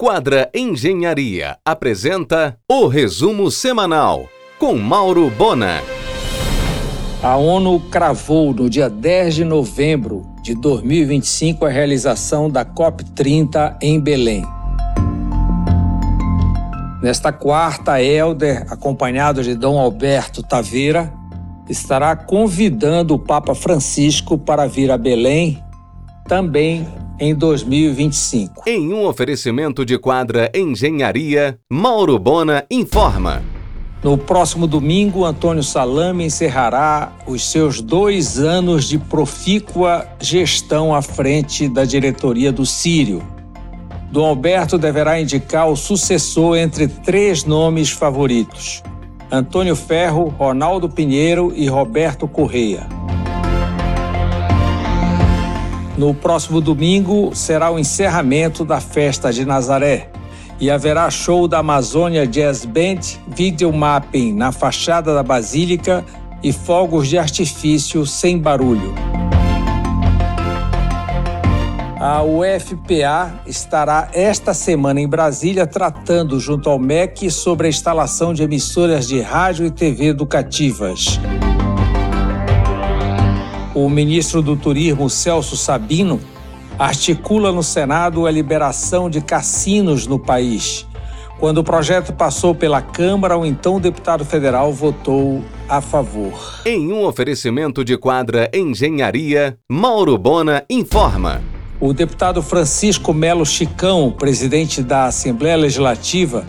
Quadra Engenharia apresenta o resumo semanal com Mauro Bona. A ONU cravou no dia 10 de novembro de 2025 a realização da COP30 em Belém. Nesta quarta, Helder, acompanhado de Dom Alberto Taveira, estará convidando o Papa Francisco para vir a Belém, também em 2025. Em um oferecimento de quadra Engenharia, Mauro Bona informa. No próximo domingo, Antônio Salame encerrará os seus dois anos de profícua gestão à frente da diretoria do Sírio. Dom Alberto deverá indicar o sucessor entre três nomes favoritos: Antônio Ferro, Ronaldo Pinheiro e Roberto Correia. No próximo domingo será o encerramento da festa de Nazaré e haverá show da Amazônia Jazz Band, video mapping na fachada da Basílica e fogos de artifício sem barulho. A UFPA estará esta semana em Brasília tratando junto ao MEC sobre a instalação de emissoras de rádio e TV educativas. O ministro do Turismo, Celso Sabino, articula no Senado a liberação de cassinos no país. Quando o projeto passou pela Câmara, o então deputado federal votou a favor. Em um oferecimento de quadra Engenharia, Mauro Bona informa. O deputado Francisco Melo Chicão, presidente da Assembleia Legislativa,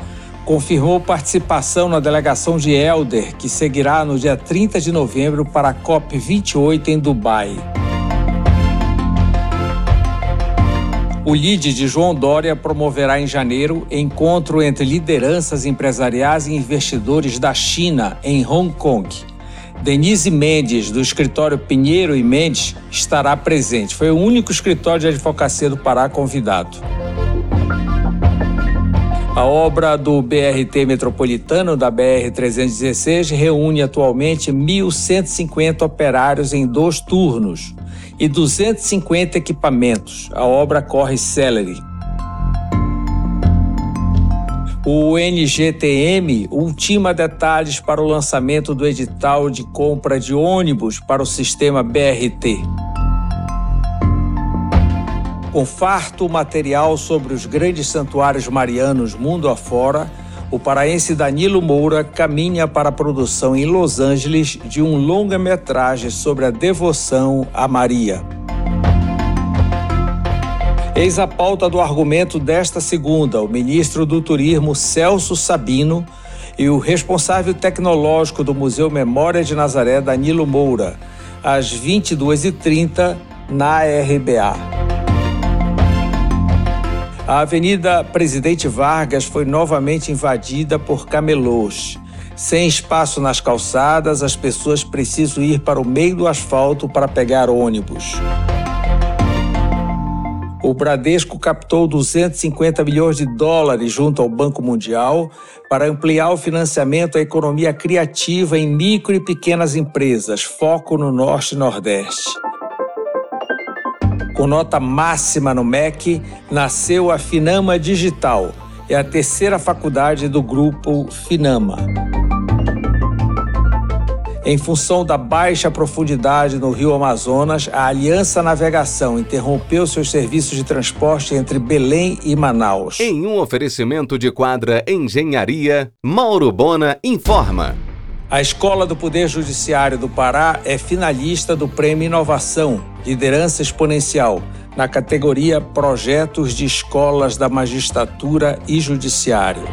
confirmou participação na delegação de Elder, que seguirá no dia 30 de novembro para a COP28 em Dubai. O LIDE de João Dória promoverá em janeiro encontro entre lideranças empresariais e investidores da China em Hong Kong. Denise Mendes, do escritório Pinheiro e Mendes, estará presente. Foi o único escritório de advocacia do Pará convidado. A obra do BRT metropolitano da BR-316 reúne atualmente 1.150 operários em dois turnos e 250 equipamentos. A obra corre celery. O NGTM ultima detalhes para o lançamento do edital de compra de ônibus para o sistema BRT com farto material sobre os grandes santuários marianos mundo afora, o paraense Danilo Moura caminha para a produção em Los Angeles de um longa-metragem sobre a devoção a Maria. Eis a pauta do argumento desta segunda, o ministro do Turismo Celso Sabino e o responsável tecnológico do Museu Memória de Nazaré, Danilo Moura, às 22h30 na RBA. A Avenida Presidente Vargas foi novamente invadida por camelôs. Sem espaço nas calçadas, as pessoas precisam ir para o meio do asfalto para pegar ônibus. O Bradesco captou 250 milhões de dólares junto ao Banco Mundial para ampliar o financiamento à economia criativa em micro e pequenas empresas, foco no Norte e Nordeste. Com nota máxima no MEC, nasceu a Finama Digital. É a terceira faculdade do grupo Finama. Em função da baixa profundidade no rio Amazonas, a Aliança Navegação interrompeu seus serviços de transporte entre Belém e Manaus. Em um oferecimento de quadra Engenharia, Mauro Bona informa. A Escola do Poder Judiciário do Pará é finalista do Prêmio Inovação, Liderança Exponencial, na categoria Projetos de Escolas da Magistratura e Judiciário.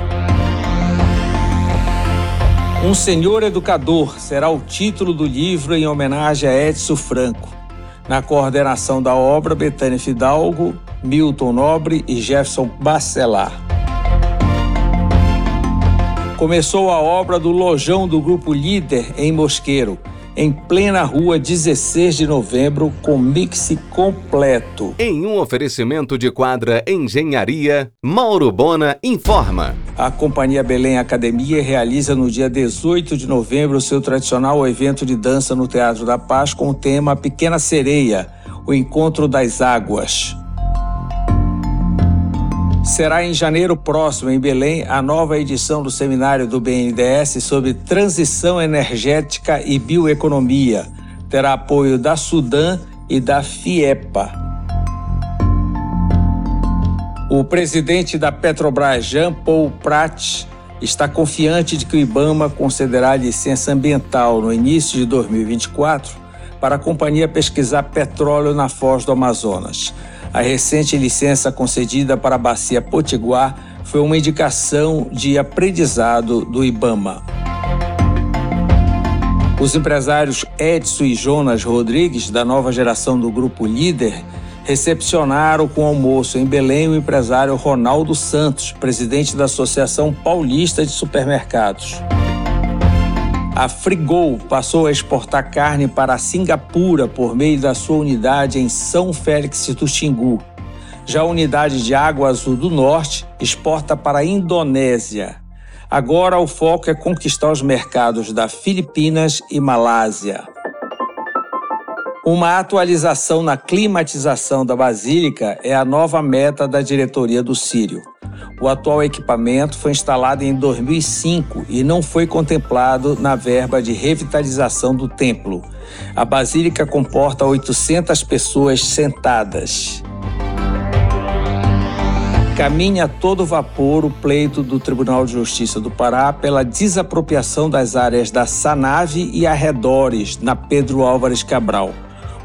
Um Senhor Educador será o título do livro em homenagem a Edson Franco. Na coordenação da obra, Betânia Fidalgo, Milton Nobre e Jefferson Bacelar começou a obra do Lojão do Grupo Líder em Mosqueiro, em plena rua 16 de novembro, com mix completo. Em um oferecimento de quadra Engenharia, Mauro Bona informa. A Companhia Belém Academia realiza no dia 18 de novembro o seu tradicional evento de dança no Teatro da Paz com o tema Pequena Sereia, o Encontro das Águas. Será em janeiro próximo, em Belém, a nova edição do seminário do BNDES sobre transição energética e bioeconomia. Terá apoio da Sudan e da FIEPA. O presidente da Petrobras, Jean Paul Prat, está confiante de que o IBAMA concederá licença ambiental no início de 2024 para a companhia pesquisar petróleo na foz do Amazonas. A recente licença concedida para a bacia Potiguar foi uma indicação de aprendizado do IBAMA. Os empresários Edson e Jonas Rodrigues, da nova geração do Grupo Líder, recepcionaram com almoço em Belém o empresário Ronaldo Santos, presidente da Associação Paulista de Supermercados. A Frigol passou a exportar carne para Singapura por meio da sua unidade em São Félix do Xingu. Já a unidade de Água Azul do Norte exporta para a Indonésia. Agora o foco é conquistar os mercados da Filipinas e Malásia. Uma atualização na climatização da Basílica é a nova meta da diretoria do Sírio. O atual equipamento foi instalado em 2005 e não foi contemplado na verba de revitalização do templo. A basílica comporta 800 pessoas sentadas. Caminha a todo vapor o pleito do Tribunal de Justiça do Pará pela desapropriação das áreas da Sanave e arredores na Pedro Álvares Cabral.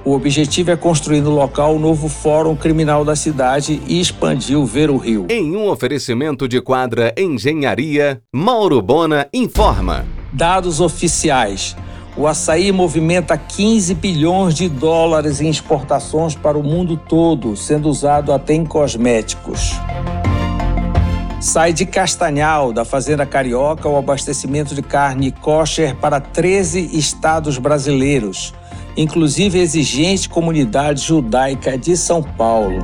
O objetivo é construir no local o novo Fórum Criminal da cidade e expandir o Ver o Rio. Em um oferecimento de quadra Engenharia, Mauro Bona informa. Dados oficiais. O açaí movimenta 15 bilhões de dólares em exportações para o mundo todo, sendo usado até em cosméticos. Sai de Castanhal, da Fazenda Carioca, o abastecimento de carne kosher para 13 estados brasileiros inclusive a exigente comunidade judaica de São Paulo.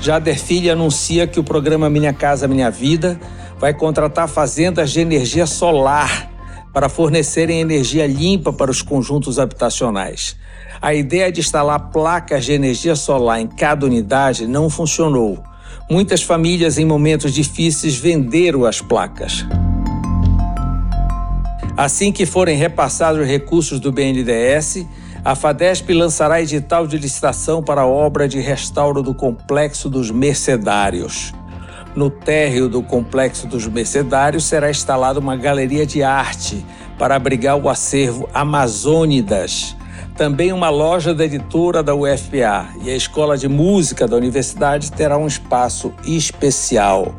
Jader Filho anuncia que o programa Minha Casa Minha Vida vai contratar fazendas de energia solar para fornecerem energia limpa para os conjuntos habitacionais. A ideia de instalar placas de energia solar em cada unidade não funcionou. Muitas famílias, em momentos difíceis, venderam as placas. Assim que forem repassados os recursos do BNDES, a FADESP lançará edital de licitação para a obra de restauro do Complexo dos Mercedários. No térreo do Complexo dos Mercedários será instalada uma galeria de arte para abrigar o acervo Amazônidas. Também uma loja da editora da UFPA e a Escola de Música da Universidade terá um espaço especial.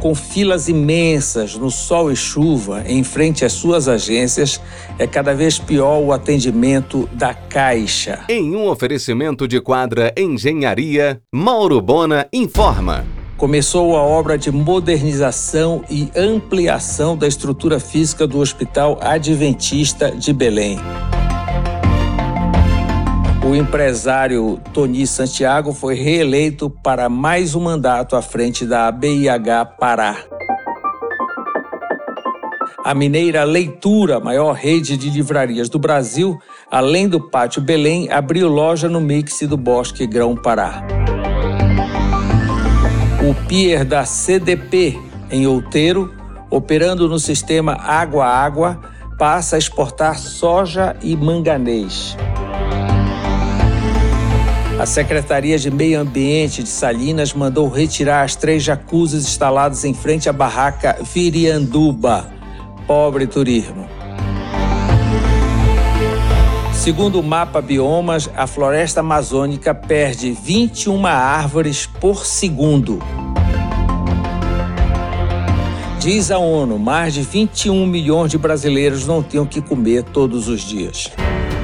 Com filas imensas no sol e chuva em frente às suas agências, é cada vez pior o atendimento da Caixa. Em um oferecimento de quadra Engenharia, Mauro Bona informa. Começou a obra de modernização e ampliação da estrutura física do Hospital Adventista de Belém. O empresário Tony Santiago foi reeleito para mais um mandato à frente da BIH Pará. A mineira Leitura, maior rede de livrarias do Brasil, além do Pátio Belém, abriu loja no mix do Bosque Grão Pará. O pier da CDP, em Outeiro, operando no sistema água-água, passa a exportar soja e manganês. A Secretaria de Meio Ambiente de Salinas mandou retirar as três jacuzzis instaladas em frente à barraca Virianduba. Pobre turismo. Segundo o mapa Biomas, a floresta amazônica perde 21 árvores por segundo. Diz a ONU, mais de 21 milhões de brasileiros não têm o que comer todos os dias.